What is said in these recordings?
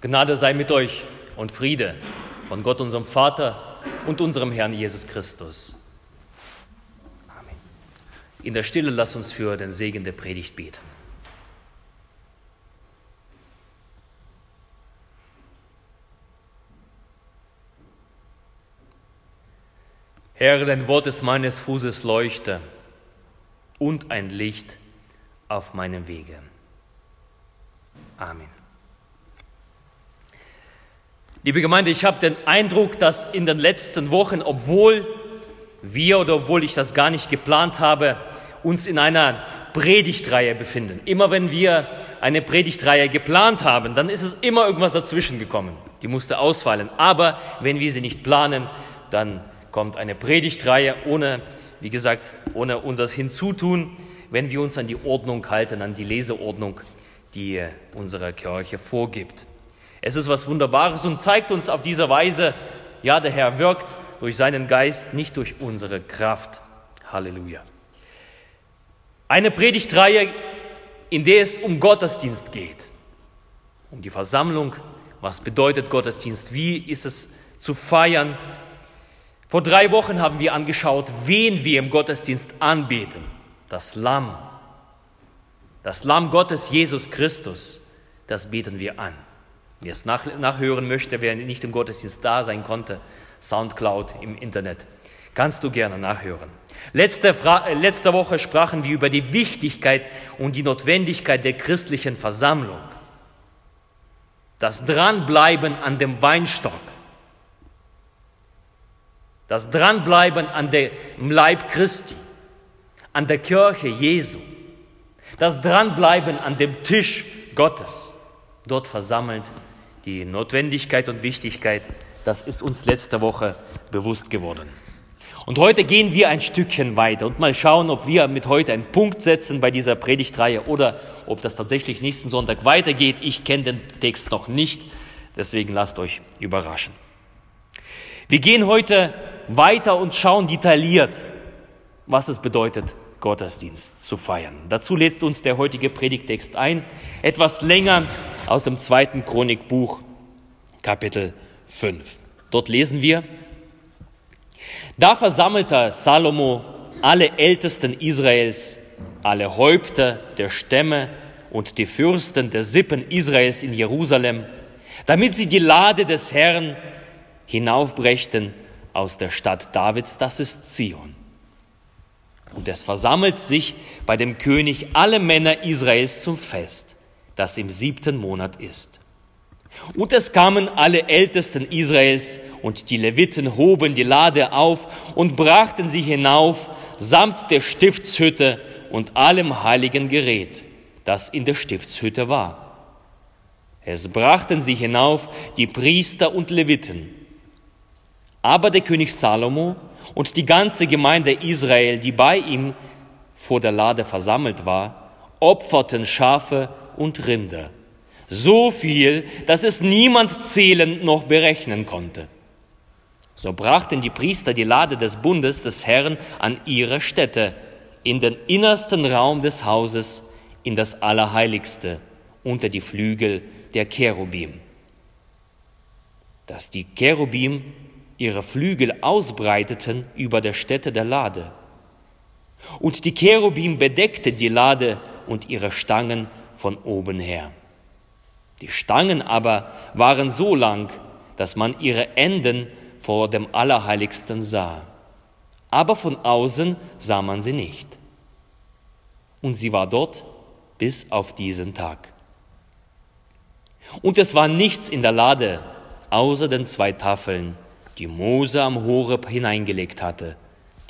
Gnade sei mit euch und Friede von Gott, unserem Vater und unserem Herrn Jesus Christus. Amen. In der Stille lass uns für den Segen der Predigt beten. Herr, dein Wort ist meines Fußes Leuchte und ein Licht auf meinem Wege. Amen. Liebe Gemeinde, ich habe den Eindruck, dass in den letzten Wochen, obwohl wir oder obwohl ich das gar nicht geplant habe, uns in einer Predigtreihe befinden. Immer wenn wir eine Predigtreihe geplant haben, dann ist es immer irgendwas dazwischen gekommen. Die musste ausfallen. Aber wenn wir sie nicht planen, dann kommt eine Predigtreihe ohne, wie gesagt, ohne unser Hinzutun, wenn wir uns an die Ordnung halten, an die Leseordnung, die unsere Kirche vorgibt. Es ist was Wunderbares und zeigt uns auf diese Weise, ja, der Herr wirkt durch seinen Geist, nicht durch unsere Kraft. Halleluja. Eine Predigtreihe, in der es um Gottesdienst geht, um die Versammlung. Was bedeutet Gottesdienst? Wie ist es zu feiern? Vor drei Wochen haben wir angeschaut, wen wir im Gottesdienst anbeten. Das Lamm. Das Lamm Gottes, Jesus Christus. Das beten wir an. Wer es nach, nachhören möchte, wer nicht im Gottesdienst da sein konnte, Soundcloud im Internet, kannst du gerne nachhören. Letzte, Fra äh, letzte Woche sprachen wir über die Wichtigkeit und die Notwendigkeit der christlichen Versammlung. Das Dranbleiben an dem Weinstock. Das Dranbleiben an dem Leib Christi, an der Kirche Jesu. Das Dranbleiben an dem Tisch Gottes, dort versammelt die Notwendigkeit und Wichtigkeit, das ist uns letzte Woche bewusst geworden. Und heute gehen wir ein Stückchen weiter und mal schauen, ob wir mit heute einen Punkt setzen bei dieser Predigtreihe oder ob das tatsächlich nächsten Sonntag weitergeht. Ich kenne den Text noch nicht, deswegen lasst euch überraschen. Wir gehen heute weiter und schauen detailliert, was es bedeutet, Gottesdienst zu feiern. Dazu lädt uns der heutige Predigtext ein, etwas länger aus dem zweiten Chronikbuch, Kapitel 5. Dort lesen wir, da versammelte Salomo alle Ältesten Israels, alle Häupter der Stämme und die Fürsten der Sippen Israels in Jerusalem, damit sie die Lade des Herrn hinaufbrächten aus der Stadt Davids, das ist Zion. Und es versammelt sich bei dem König alle Männer Israels zum Fest, das im siebten Monat ist. Und es kamen alle Ältesten Israels und die Leviten hoben die Lade auf und brachten sie hinauf samt der Stiftshütte und allem heiligen Gerät, das in der Stiftshütte war. Es brachten sie hinauf die Priester und Leviten. Aber der König Salomo und die ganze Gemeinde Israel, die bei ihm vor der Lade versammelt war, opferten Schafe und Rinder, so viel, dass es niemand zählen noch berechnen konnte. So brachten die Priester die Lade des Bundes des Herrn an ihre Stätte, in den innersten Raum des Hauses, in das Allerheiligste, unter die Flügel der Cherubim. Dass die Cherubim ihre Flügel ausbreiteten über der Stätte der Lade. Und die Cherubim bedeckten die Lade und ihre Stangen von oben her. Die Stangen aber waren so lang, dass man ihre Enden vor dem Allerheiligsten sah. Aber von außen sah man sie nicht. Und sie war dort bis auf diesen Tag. Und es war nichts in der Lade außer den zwei Tafeln, die Mose am Horeb hineingelegt hatte,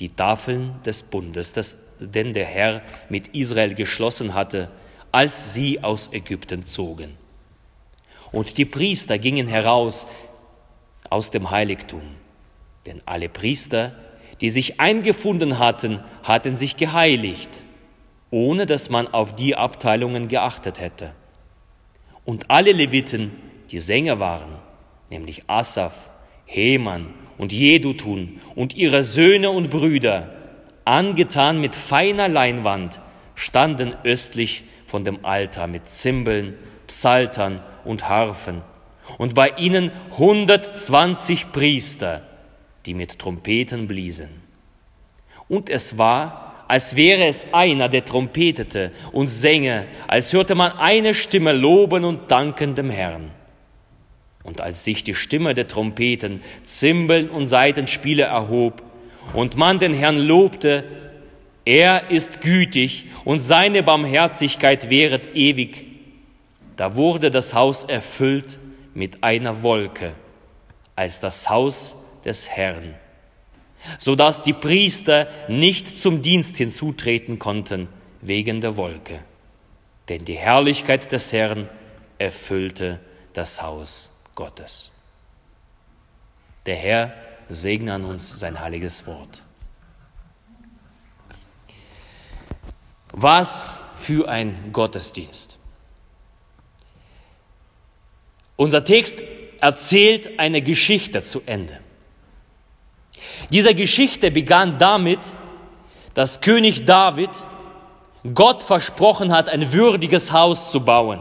die Tafeln des Bundes, das, den der Herr mit Israel geschlossen hatte, als sie aus Ägypten zogen. Und die Priester gingen heraus aus dem Heiligtum, denn alle Priester, die sich eingefunden hatten, hatten sich geheiligt, ohne dass man auf die Abteilungen geachtet hätte. Und alle Leviten, die Sänger waren, nämlich Asaph, Heman und Jedutun und ihre Söhne und Brüder, angetan mit feiner Leinwand, standen östlich von dem Altar mit Zimbeln, Psaltern und Harfen und bei ihnen 120 Priester, die mit Trompeten bliesen. Und es war, als wäre es einer, der trompetete und sänge, als hörte man eine Stimme loben und danken dem Herrn. Und als sich die Stimme der Trompeten, Zimbeln und Seitenspiele erhob und man den Herrn lobte, er ist gütig und seine Barmherzigkeit währet ewig, da wurde das Haus erfüllt mit einer Wolke als das Haus des Herrn, so dass die Priester nicht zum Dienst hinzutreten konnten wegen der Wolke, denn die Herrlichkeit des Herrn erfüllte das Haus Gottes. Der Herr segne an uns sein heiliges Wort. Was für ein Gottesdienst. Unser Text erzählt eine Geschichte zu Ende. Diese Geschichte begann damit, dass König David Gott versprochen hat, ein würdiges Haus zu bauen,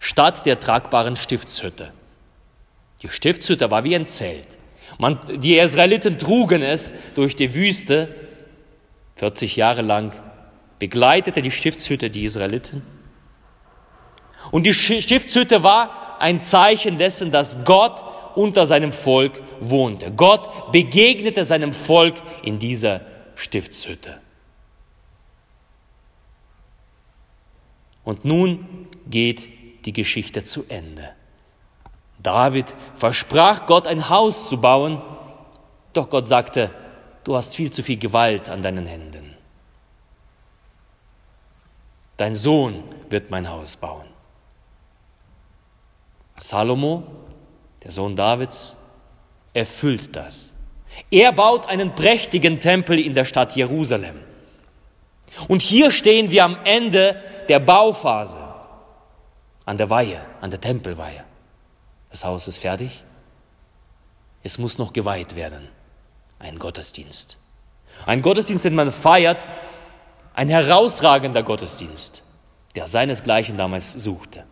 statt der tragbaren Stiftshütte. Die Stiftshütte war wie ein Zelt. Man, die Israeliten trugen es durch die Wüste 40 Jahre lang, begleitete die Stiftshütte die Israeliten und die Stiftshütte war ein Zeichen dessen, dass Gott unter seinem Volk wohnte. Gott begegnete seinem Volk in dieser Stiftshütte. Und nun geht die Geschichte zu Ende. David versprach Gott ein Haus zu bauen, doch Gott sagte, du hast viel zu viel Gewalt an deinen Händen. Dein Sohn wird mein Haus bauen. Salomo, der Sohn Davids, erfüllt das. Er baut einen prächtigen Tempel in der Stadt Jerusalem. Und hier stehen wir am Ende der Bauphase, an der Weihe, an der Tempelweihe. Das Haus ist fertig. Es muss noch geweiht werden. Ein Gottesdienst. Ein Gottesdienst, den man feiert, ein herausragender Gottesdienst, der seinesgleichen damals suchte.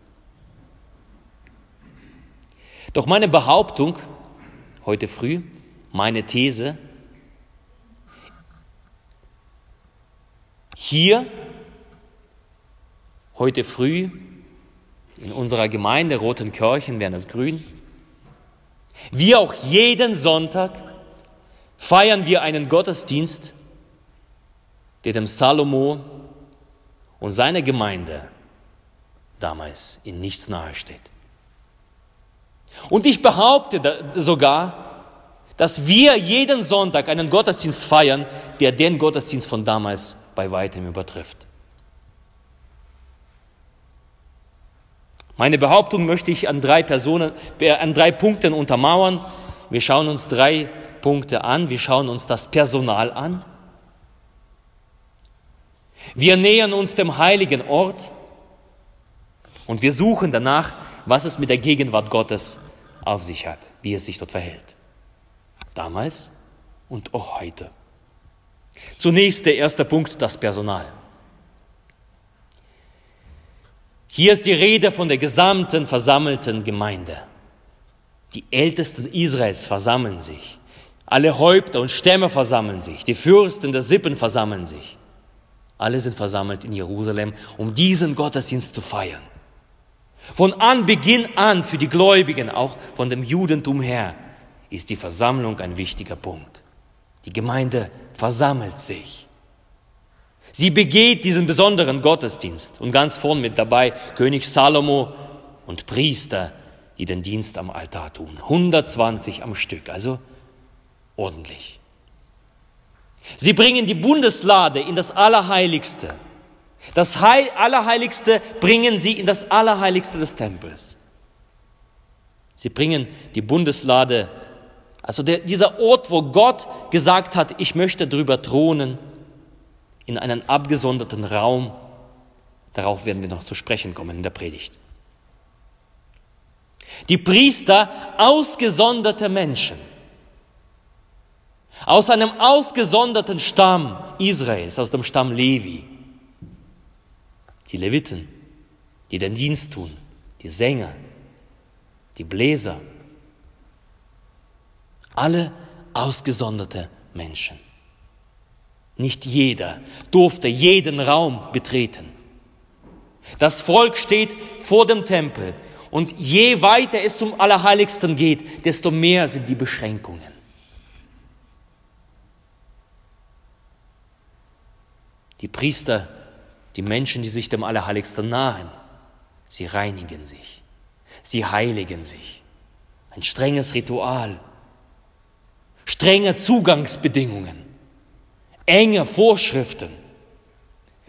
Doch meine Behauptung heute früh, meine These, hier heute früh in unserer Gemeinde Rotenkirchen werden es grün, wie auch jeden Sonntag feiern wir einen Gottesdienst, der dem Salomo und seiner Gemeinde damals in nichts nahesteht. Und ich behaupte sogar, dass wir jeden Sonntag einen Gottesdienst feiern, der den Gottesdienst von damals bei weitem übertrifft. Meine Behauptung möchte ich an drei Personen, äh, an drei Punkten untermauern. Wir schauen uns drei Punkte an. Wir schauen uns das Personal an. Wir nähern uns dem heiligen Ort und wir suchen danach, was es mit der Gegenwart Gottes auf sich hat, wie es sich dort verhält. Damals und auch heute. Zunächst der erste Punkt, das Personal. Hier ist die Rede von der gesamten versammelten Gemeinde. Die Ältesten Israels versammeln sich. Alle Häupter und Stämme versammeln sich. Die Fürsten der Sippen versammeln sich. Alle sind versammelt in Jerusalem, um diesen Gottesdienst zu feiern. Von Anbeginn an für die Gläubigen, auch von dem Judentum her, ist die Versammlung ein wichtiger Punkt. Die Gemeinde versammelt sich. Sie begeht diesen besonderen Gottesdienst und ganz vorn mit dabei König Salomo und Priester, die den Dienst am Altar tun. 120 am Stück, also ordentlich. Sie bringen die Bundeslade in das Allerheiligste das Heil, Allerheiligste bringen sie in das Allerheiligste des Tempels. Sie bringen die Bundeslade, also der, dieser Ort, wo Gott gesagt hat, ich möchte drüber thronen, in einen abgesonderten Raum. Darauf werden wir noch zu sprechen kommen in der Predigt. Die Priester, ausgesonderte Menschen, aus einem ausgesonderten Stamm Israels, aus dem Stamm Levi die Leviten, die den Dienst tun, die Sänger, die Bläser, alle ausgesonderte Menschen. Nicht jeder durfte jeden Raum betreten. Das Volk steht vor dem Tempel und je weiter es zum Allerheiligsten geht, desto mehr sind die Beschränkungen. Die Priester, die Menschen, die sich dem Allerheiligsten nahen, sie reinigen sich, sie heiligen sich. Ein strenges Ritual, strenge Zugangsbedingungen, enge Vorschriften,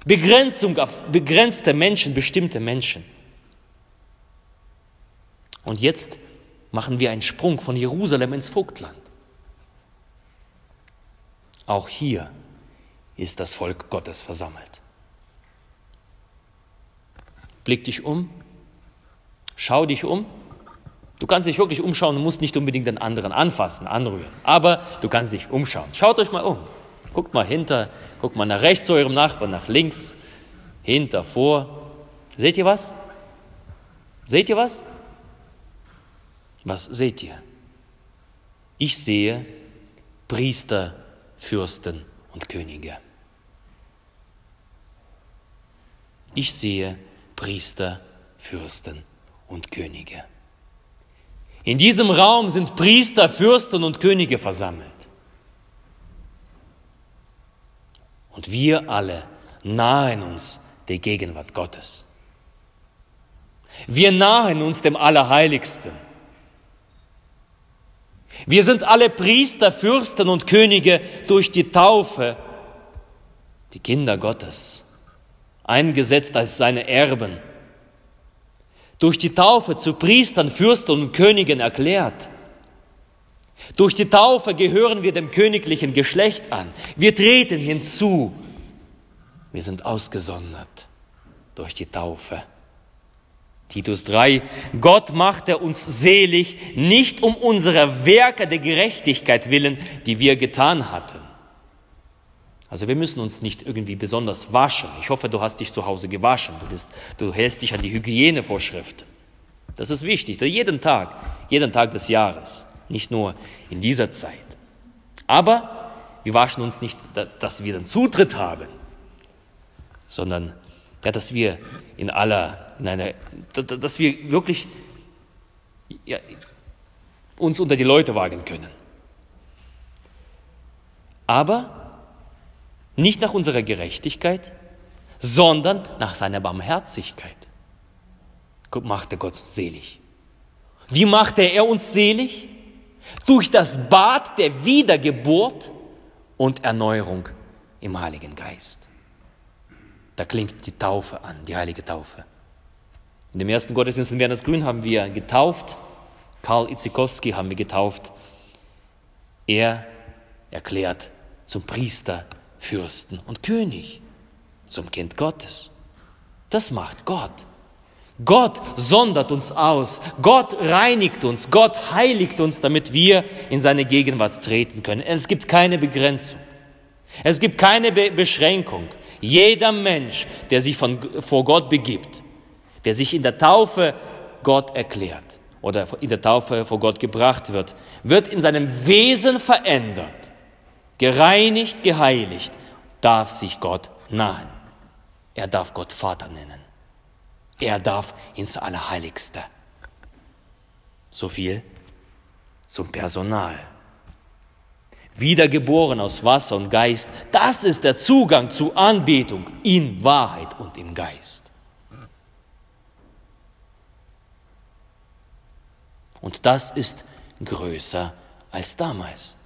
Begrenzung auf begrenzte Menschen, bestimmte Menschen. Und jetzt machen wir einen Sprung von Jerusalem ins Vogtland. Auch hier ist das Volk Gottes versammelt. Blick dich um, schau dich um. Du kannst dich wirklich umschauen und musst nicht unbedingt den anderen anfassen, anrühren, aber du kannst dich umschauen. Schaut euch mal um. Guckt mal hinter, guckt mal nach rechts zu eurem Nachbarn, nach links, hinter, vor. Seht ihr was? Seht ihr was? Was seht ihr? Ich sehe Priester, Fürsten und Könige. Ich sehe Priester, Fürsten und Könige. In diesem Raum sind Priester, Fürsten und Könige versammelt. Und wir alle nahen uns der Gegenwart Gottes. Wir nahen uns dem Allerheiligsten. Wir sind alle Priester, Fürsten und Könige durch die Taufe, die Kinder Gottes, eingesetzt als seine Erben, durch die Taufe zu Priestern, Fürsten und Königen erklärt. Durch die Taufe gehören wir dem königlichen Geschlecht an. Wir treten hinzu. Wir sind ausgesondert durch die Taufe. Titus 3, Gott machte uns selig, nicht um unsere Werke der Gerechtigkeit willen, die wir getan hatten. Also wir müssen uns nicht irgendwie besonders waschen. Ich hoffe, du hast dich zu Hause gewaschen. Du, bist, du hältst dich an die Hygienevorschriften. Das ist wichtig. Jeden Tag, jeden Tag des Jahres nicht nur in dieser Zeit. Aber wir waschen uns nicht, dass wir den Zutritt haben, sondern ja, dass wir in aller, in einer, dass wir wirklich ja, uns unter die Leute wagen können. Aber nicht nach unserer Gerechtigkeit, sondern nach seiner Barmherzigkeit. Machte Gott selig. Wie machte er uns selig? durch das Bad der Wiedergeburt und Erneuerung im Heiligen Geist. Da klingt die Taufe an, die heilige Taufe. In dem ersten Gottesdienst in Werners Grün haben wir getauft, Karl Itzikowski haben wir getauft. Er erklärt zum Priester, Fürsten und König, zum Kind Gottes. Das macht Gott. Gott sondert uns aus, Gott reinigt uns, Gott heiligt uns, damit wir in seine Gegenwart treten können. Es gibt keine Begrenzung. Es gibt keine Be Beschränkung. Jeder Mensch, der sich von, vor Gott begibt, der sich in der Taufe Gott erklärt oder in der Taufe vor Gott gebracht wird, wird in seinem Wesen verändert, gereinigt, geheiligt, darf sich Gott nahen. Er darf Gott Vater nennen. Er darf ins Allerheiligste. So viel zum Personal. Wiedergeboren aus Wasser und Geist, das ist der Zugang zu Anbetung in Wahrheit und im Geist. Und das ist größer als damals.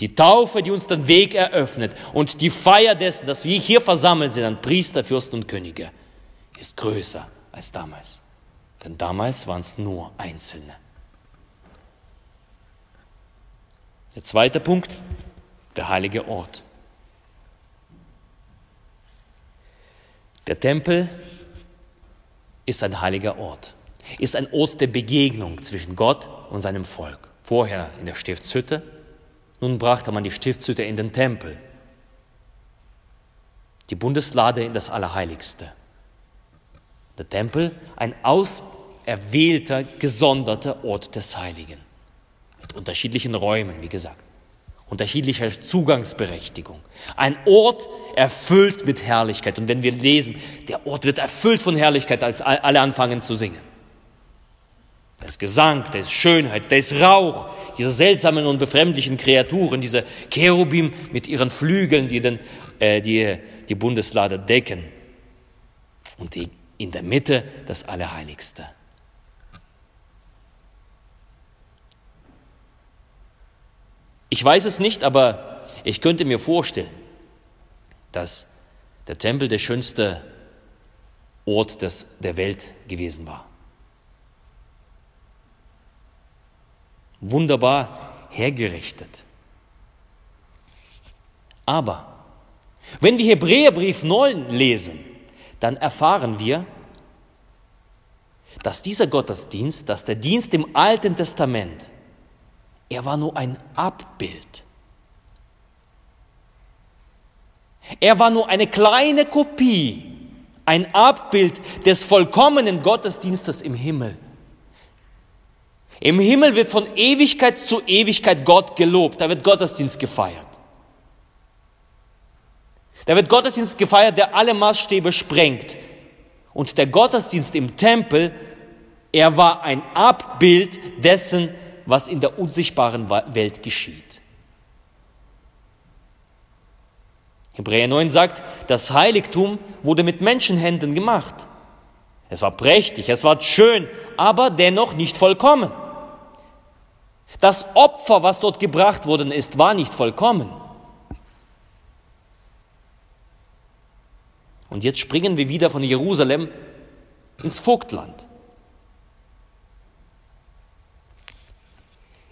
Die Taufe, die uns den Weg eröffnet und die Feier dessen, dass wir hier versammelt sind an Priester, Fürsten und Könige, ist größer als damals. Denn damals waren es nur Einzelne. Der zweite Punkt, der heilige Ort. Der Tempel ist ein heiliger Ort, ist ein Ort der Begegnung zwischen Gott und seinem Volk. Vorher in der Stiftshütte, nun brachte man die Stiftshütte in den Tempel, die Bundeslade in das Allerheiligste. Der Tempel, ein auserwählter, gesonderter Ort des Heiligen. Mit unterschiedlichen Räumen, wie gesagt. Unterschiedlicher Zugangsberechtigung. Ein Ort erfüllt mit Herrlichkeit. Und wenn wir lesen, der Ort wird erfüllt von Herrlichkeit, als alle anfangen zu singen. Da ist Gesang, da ist Schönheit, da ist Rauch, diese seltsamen und befremdlichen Kreaturen, diese Cherubim mit ihren Flügeln, die den, äh, die, die Bundeslade decken. Und die, in der Mitte das Allerheiligste. Ich weiß es nicht, aber ich könnte mir vorstellen, dass der Tempel der schönste Ort des, der Welt gewesen war. Wunderbar hergerichtet. Aber wenn wir Hebräerbrief 9 lesen, dann erfahren wir, dass dieser Gottesdienst, dass der Dienst im Alten Testament, er war nur ein Abbild. Er war nur eine kleine Kopie, ein Abbild des vollkommenen Gottesdienstes im Himmel. Im Himmel wird von Ewigkeit zu Ewigkeit Gott gelobt. Da wird Gottesdienst gefeiert. Da wird Gottesdienst gefeiert, der alle Maßstäbe sprengt. Und der Gottesdienst im Tempel, er war ein Abbild dessen, was in der unsichtbaren Welt geschieht. Hebräer 9 sagt, das Heiligtum wurde mit Menschenhänden gemacht. Es war prächtig, es war schön, aber dennoch nicht vollkommen. Das Opfer, was dort gebracht worden ist, war nicht vollkommen. Und jetzt springen wir wieder von Jerusalem ins Vogtland.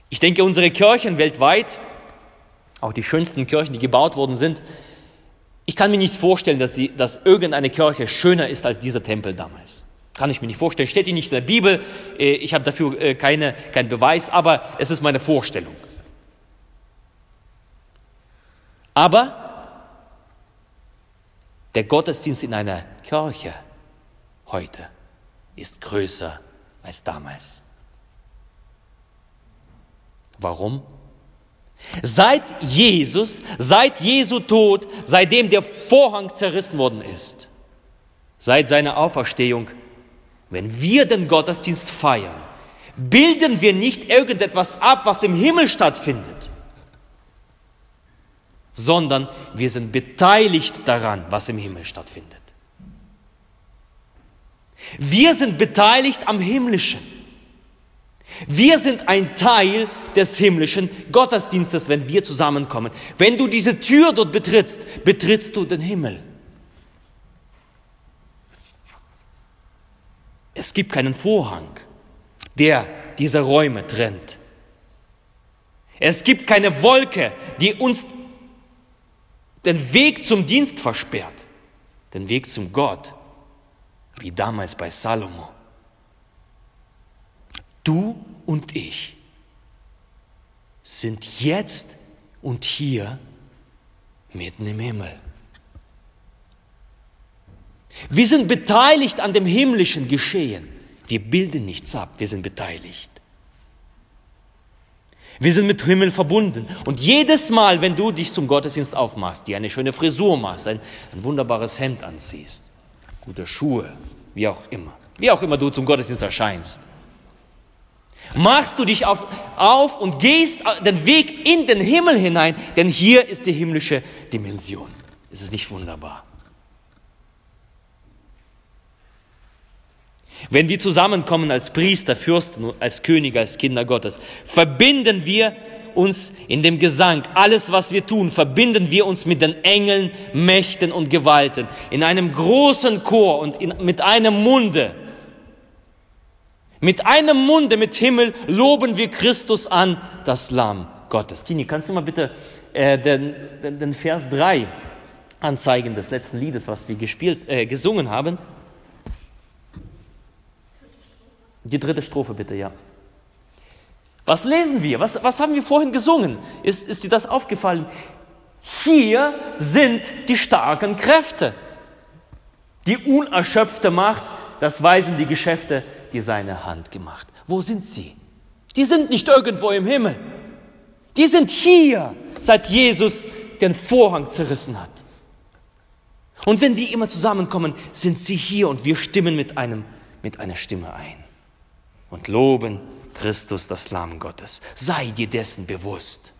Ich denke, unsere Kirchen weltweit, auch die schönsten Kirchen, die gebaut worden sind, ich kann mir nicht vorstellen, dass, sie, dass irgendeine Kirche schöner ist als dieser Tempel damals. Kann ich mir nicht vorstellen. Steht die nicht in der Bibel. Äh, ich habe dafür äh, keine, keinen Beweis, aber es ist meine Vorstellung. Aber der Gottesdienst in einer Kirche heute ist größer als damals. Warum? Seit Jesus, seit Jesu Tod, seitdem der Vorhang zerrissen worden ist, seit seiner Auferstehung, wenn wir den Gottesdienst feiern, bilden wir nicht irgendetwas ab, was im Himmel stattfindet, sondern wir sind beteiligt daran, was im Himmel stattfindet. Wir sind beteiligt am Himmlischen. Wir sind ein Teil des himmlischen Gottesdienstes, wenn wir zusammenkommen. Wenn du diese Tür dort betrittst, betrittst du den Himmel. Es gibt keinen Vorhang, der diese Räume trennt. Es gibt keine Wolke, die uns den Weg zum Dienst versperrt, den Weg zum Gott, wie damals bei Salomo. Du und ich sind jetzt und hier mitten im Himmel. Wir sind beteiligt an dem himmlischen Geschehen. Wir bilden nichts ab, wir sind beteiligt. Wir sind mit Himmel verbunden. Und jedes Mal, wenn du dich zum Gottesdienst aufmachst, dir eine schöne Frisur machst, ein, ein wunderbares Hemd anziehst, gute Schuhe, wie auch immer, wie auch immer du zum Gottesdienst erscheinst, machst du dich auf, auf und gehst den Weg in den Himmel hinein, denn hier ist die himmlische Dimension. Ist es nicht wunderbar? Wenn wir zusammenkommen als Priester, Fürsten, als Könige, als Kinder Gottes, verbinden wir uns in dem Gesang, alles was wir tun, verbinden wir uns mit den Engeln, Mächten und Gewalten in einem großen Chor und in, mit einem Munde. Mit einem Munde, mit Himmel loben wir Christus an, das Lamm Gottes. Tini, kannst du mal bitte äh, den, den, den Vers 3 anzeigen des letzten Liedes, was wir gespielt, äh, gesungen haben? Die dritte Strophe bitte, ja. Was lesen wir? Was, was haben wir vorhin gesungen? Ist, ist dir das aufgefallen? Hier sind die starken Kräfte. Die unerschöpfte Macht das weisen die Geschäfte, die seine Hand gemacht. Wo sind sie? Die sind nicht irgendwo im Himmel. Die sind hier, seit Jesus den Vorhang zerrissen hat. Und wenn wir immer zusammenkommen, sind sie hier und wir stimmen mit, einem, mit einer Stimme ein und loben Christus, das Lamm Gottes. Sei dir dessen bewusst.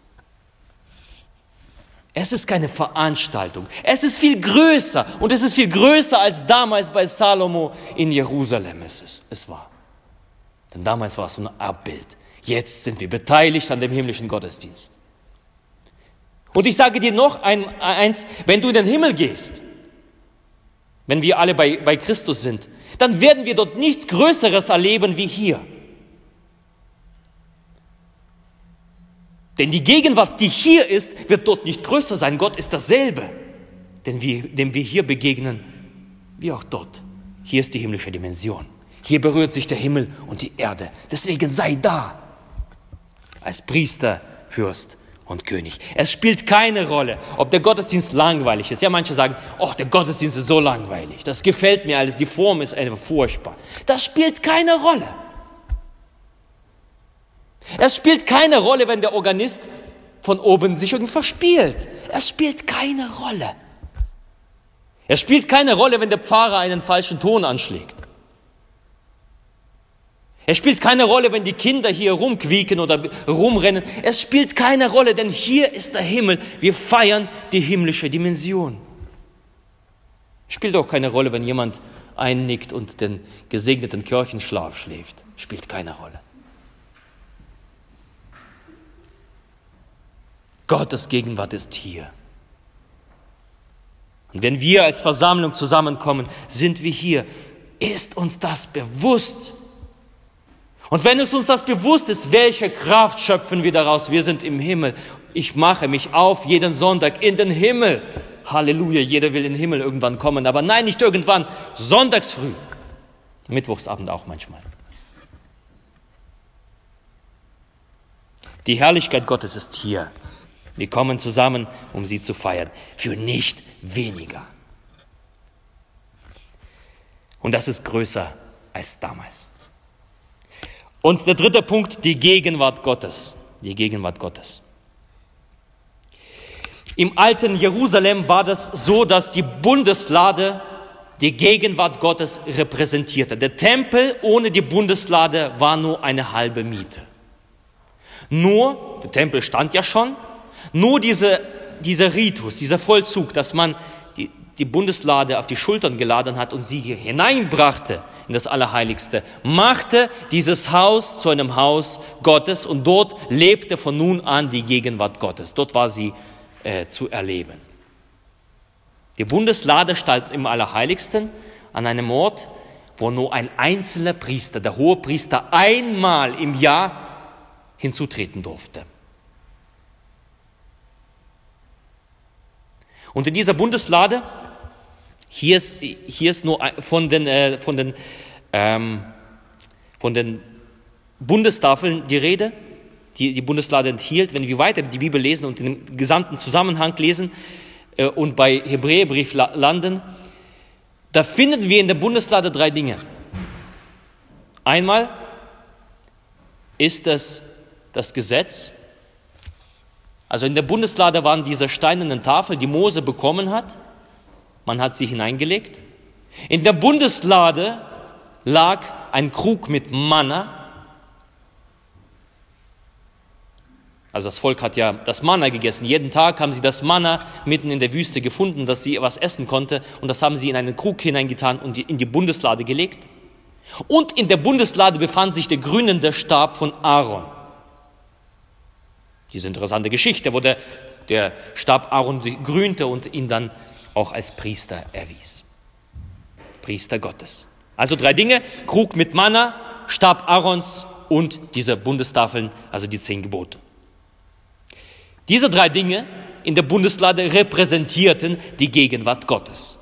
Es ist keine Veranstaltung. Es ist viel größer. Und es ist viel größer als damals bei Salomo in Jerusalem es, ist, es war. Denn damals war es so ein Abbild. Jetzt sind wir beteiligt an dem himmlischen Gottesdienst. Und ich sage dir noch ein, eins, wenn du in den Himmel gehst, wenn wir alle bei, bei Christus sind, dann werden wir dort nichts Größeres erleben wie hier. Denn die Gegenwart, die hier ist, wird dort nicht größer sein. Gott ist dasselbe, dem wir hier begegnen, wie auch dort. Hier ist die himmlische Dimension. Hier berührt sich der Himmel und die Erde. Deswegen sei da als Priester, Fürst und König. Es spielt keine Rolle, ob der Gottesdienst langweilig ist. Ja, manche sagen, oh, der Gottesdienst ist so langweilig. Das gefällt mir alles. Die Form ist einfach furchtbar. Das spielt keine Rolle. Es spielt keine Rolle, wenn der Organist von oben sich irgendwie verspielt. Es spielt keine Rolle. Es spielt keine Rolle, wenn der Pfarrer einen falschen Ton anschlägt. Es spielt keine Rolle, wenn die Kinder hier rumquieken oder rumrennen. Es spielt keine Rolle, denn hier ist der Himmel. Wir feiern die himmlische Dimension. Es spielt auch keine Rolle, wenn jemand einnickt und den gesegneten Kirchenschlaf schläft. Spielt keine Rolle. Gottes Gegenwart ist hier. Und wenn wir als Versammlung zusammenkommen, sind wir hier. Ist uns das bewusst? Und wenn es uns das bewusst ist, welche Kraft schöpfen wir daraus? Wir sind im Himmel. Ich mache mich auf jeden Sonntag in den Himmel. Halleluja, jeder will in den Himmel irgendwann kommen. Aber nein, nicht irgendwann, sonntags früh. Mittwochsabend auch manchmal. Die Herrlichkeit Gottes ist hier. Wir kommen zusammen, um sie zu feiern. Für nicht weniger. Und das ist größer als damals. Und der dritte Punkt, die Gegenwart Gottes. Die Gegenwart Gottes. Im alten Jerusalem war das so, dass die Bundeslade die Gegenwart Gottes repräsentierte. Der Tempel ohne die Bundeslade war nur eine halbe Miete. Nur, der Tempel stand ja schon, nur diese, dieser Ritus, dieser Vollzug, dass man die, Bundeslade auf die Schultern geladen hat und sie hier hineinbrachte in das Allerheiligste, machte dieses Haus zu einem Haus Gottes und dort lebte von nun an die Gegenwart Gottes. Dort war sie äh, zu erleben. Die Bundeslade stand im Allerheiligsten an einem Ort, wo nur ein einzelner Priester, der hohe Priester, einmal im Jahr hinzutreten durfte. Und in dieser Bundeslade, hier ist, hier ist nur von den, äh, von, den, ähm, von den Bundestafeln die Rede, die die Bundeslade enthielt. Wenn wir weiter die Bibel lesen und den gesamten Zusammenhang lesen äh, und bei Hebräerbrief landen, da finden wir in der Bundeslade drei Dinge. Einmal ist es das Gesetz, also in der Bundeslade waren diese steinernen Tafeln, die Mose bekommen hat. Man hat sie hineingelegt. In der Bundeslade lag ein Krug mit Manna. Also das Volk hat ja das Manna gegessen. Jeden Tag haben sie das Manna mitten in der Wüste gefunden, dass sie was essen konnte. Und das haben sie in einen Krug hineingetan und in die Bundeslade gelegt. Und in der Bundeslade befand sich der grünende Stab von Aaron. Diese interessante Geschichte, wo der, der Stab Aaron grünte und ihn dann auch als Priester erwies. Priester Gottes. Also drei Dinge, Krug mit Manna, Stab Aarons und diese Bundestafeln, also die zehn Gebote. Diese drei Dinge in der Bundeslade repräsentierten die Gegenwart Gottes.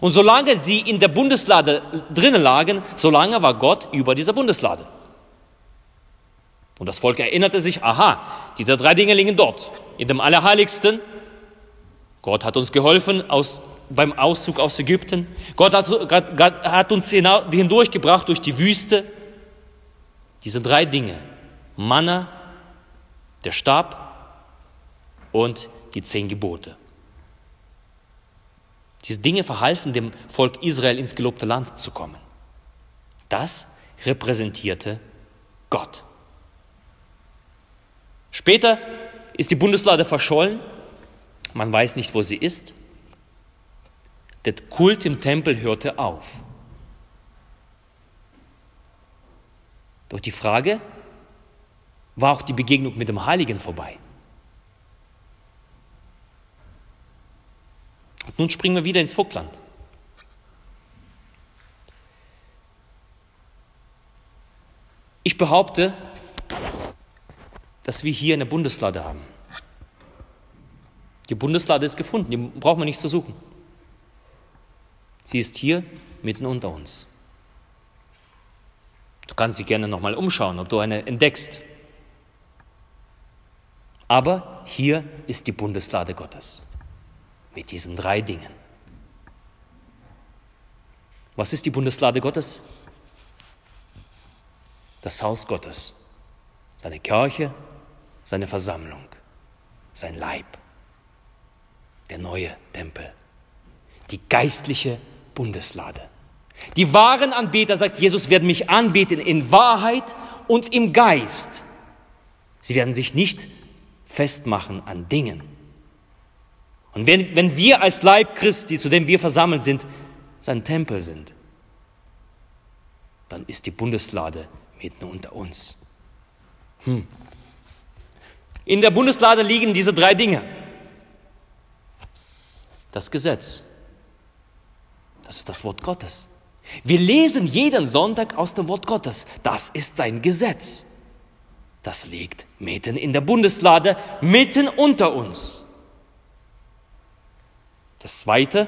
Und solange sie in der Bundeslade drinnen lagen, solange war Gott über dieser Bundeslade. Und das Volk erinnerte sich, aha, diese drei Dinge liegen dort, in dem Allerheiligsten. Gott hat uns geholfen, aus beim Auszug aus Ägypten. Gott hat, Gott hat uns hindurchgebracht durch die Wüste. Diese drei Dinge, Manna, der Stab und die zehn Gebote. Diese Dinge verhalfen dem Volk Israel ins gelobte Land zu kommen. Das repräsentierte Gott. Später ist die Bundeslade verschollen. Man weiß nicht, wo sie ist. Der Kult im Tempel hörte auf. Doch die Frage, war auch die Begegnung mit dem Heiligen vorbei? Und nun springen wir wieder ins Vogtland. Ich behaupte, dass wir hier eine Bundeslade haben. Die Bundeslade ist gefunden, die braucht man nicht zu suchen. Sie ist hier mitten unter uns. Du kannst sie gerne nochmal umschauen, ob du eine entdeckst. Aber hier ist die Bundeslade Gottes mit diesen drei Dingen. Was ist die Bundeslade Gottes? Das Haus Gottes, seine Kirche, seine Versammlung, sein Leib, der neue Tempel, die geistliche Bundeslade. Die wahren Anbeter, sagt Jesus, werden mich anbeten in Wahrheit und im Geist. Sie werden sich nicht festmachen an Dingen. Und wenn, wenn wir als Leib Christi, zu dem wir versammelt sind, sein Tempel sind, dann ist die Bundeslade mitten unter uns. Hm. In der Bundeslade liegen diese drei Dinge. Das Gesetz, das ist das Wort Gottes. Wir lesen jeden Sonntag aus dem Wort Gottes. Das ist sein Gesetz. Das liegt mitten in der Bundeslade, mitten unter uns. Das zweite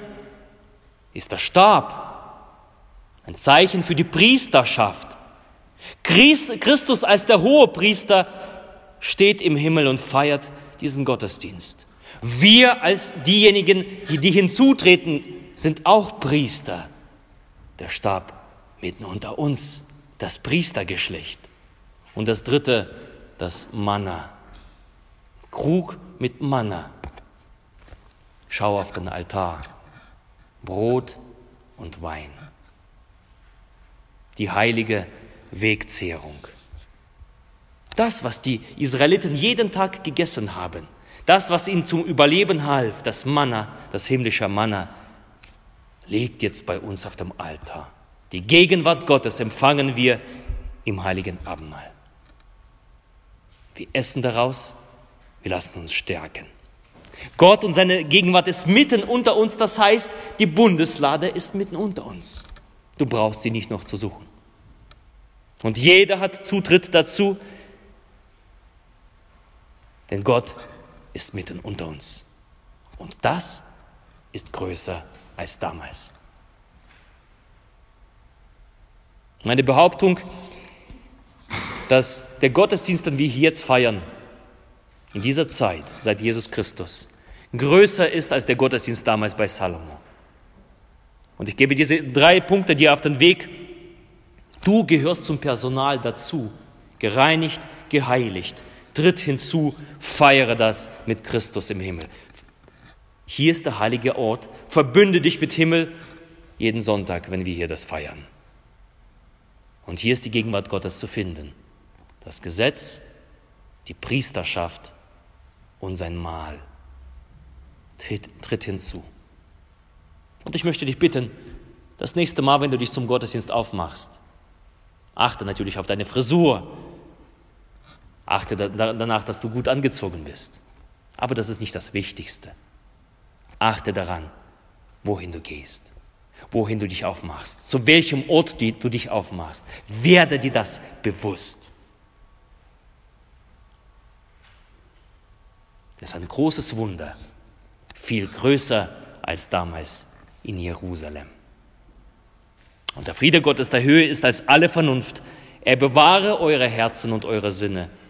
ist der Stab, ein Zeichen für die Priesterschaft. Christus als der hohe Priester steht im Himmel und feiert diesen Gottesdienst. Wir als diejenigen, die hinzutreten, sind auch Priester. Der Stab mitten unter uns, das Priestergeschlecht. Und das dritte, das Manna. Krug mit Manna. Schau auf den Altar. Brot und Wein. Die heilige Wegzehrung. Das, was die Israeliten jeden Tag gegessen haben, das, was ihnen zum Überleben half, das Manna, das himmlische Manna, liegt jetzt bei uns auf dem Altar. Die Gegenwart Gottes empfangen wir im heiligen Abendmahl. Wir essen daraus, wir lassen uns stärken. Gott und seine Gegenwart ist mitten unter uns, das heißt, die Bundeslade ist mitten unter uns. Du brauchst sie nicht noch zu suchen. Und jeder hat Zutritt dazu, denn Gott ist mitten unter uns. Und das ist größer als damals. Meine Behauptung, dass der Gottesdienst, den wir hier jetzt feiern, in dieser Zeit, seit Jesus Christus, größer ist als der Gottesdienst damals bei Salomo. Und ich gebe diese drei Punkte dir auf den Weg. Du gehörst zum Personal dazu, gereinigt, geheiligt. Tritt hinzu, feiere das mit Christus im Himmel. Hier ist der heilige Ort. Verbünde dich mit Himmel jeden Sonntag, wenn wir hier das feiern. Und hier ist die Gegenwart Gottes zu finden. Das Gesetz, die Priesterschaft und sein Mahl. Tritt, tritt hinzu. Und ich möchte dich bitten, das nächste Mal, wenn du dich zum Gottesdienst aufmachst, achte natürlich auf deine Frisur, achte danach, dass du gut angezogen bist. Aber das ist nicht das Wichtigste. Achte daran, wohin du gehst, wohin du dich aufmachst, zu welchem Ort du dich aufmachst. Werde dir das bewusst. Das ist ein großes Wunder, viel größer als damals in Jerusalem. Und der Friede Gottes der Höhe ist als alle Vernunft. Er bewahre eure Herzen und eure Sinne